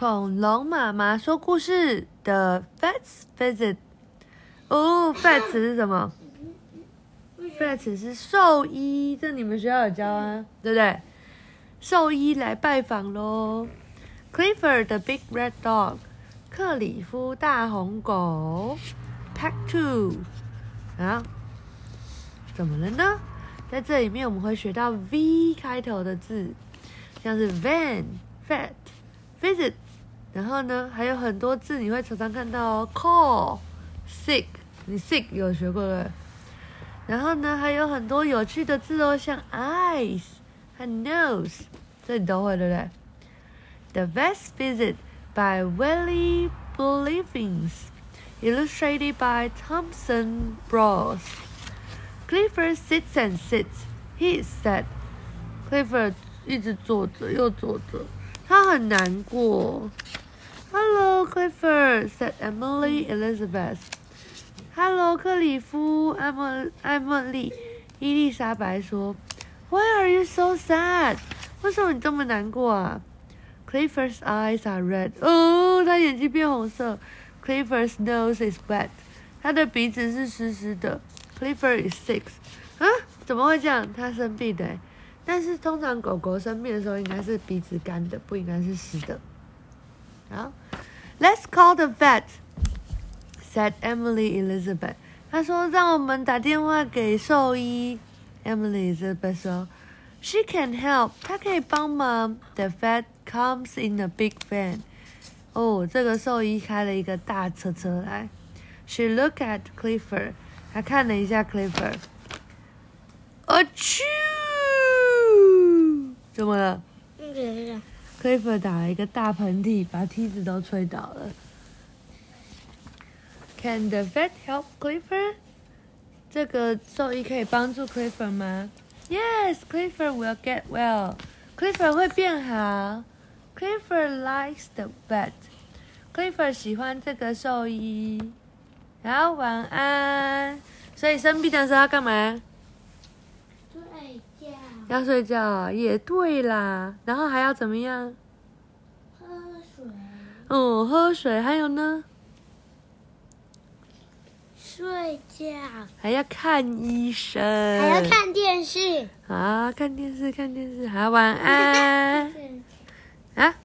恐龙妈妈说故事的 Vets Visit。哦，Vets 是什么？Vets 是兽医，这你们学校有教啊，对不对？兽医来拜访喽。Clifford's Big Red Dog，克里夫大红狗。Pack Two，啊，怎么了呢？在这里面我们会学到 V 开头的字，像是 Van、Vet、Visit，然后呢还有很多字你会常常看到哦，Call、Sick，你 Sick 有学过对？然后呢还有很多有趣的字哦，像 Eyes 和 Nose，这你都会对不对？The Best Visit by Willie Blevins。illustrated by Thompson Bros. Clifford sits and sits. He said, Clifford 一直坐着又坐着，他很难过。Said Emily Elizabeth. "Hello, 克里夫，艾莫艾莫莉，伊丽莎白说。Why are you so sad? 为什么你这么难过啊？Clifford's eyes are red. 哦，他眼睛变红色。Clifford's nose is wet，他的鼻子是湿湿的。Clifford is sick，啊，怎么会这样？他生病的，但是通常狗狗生病的时候应该是鼻子干的，不应该是湿的。好 ，Let's call the vet，said Emily Elizabeth。他说让我们打电话给兽医。Emily Elizabeth 说，She can help，她可以帮忙。The vet comes in a big van。哦，这个兽医开了一个大车车来。She looked at Clifford，她看了一下 Clifford。啊啾！怎么了 ？Clifford 打了一个大喷嚏，把梯子都吹倒了。Can the vet help Clifford？这个兽医可以帮助 Clifford 吗？Yes，Clifford will get well。Clifford 会变好。Clifford likes the vet. Clifford 喜欢这个兽医。好，晚安。所以生病的时候要干嘛？睡觉。要睡觉啊，也对啦。然后还要怎么样？喝水。哦，喝水。还有呢？睡觉。还要看医生。还要看电视。啊，看电视，看电视。好，晚安。啊。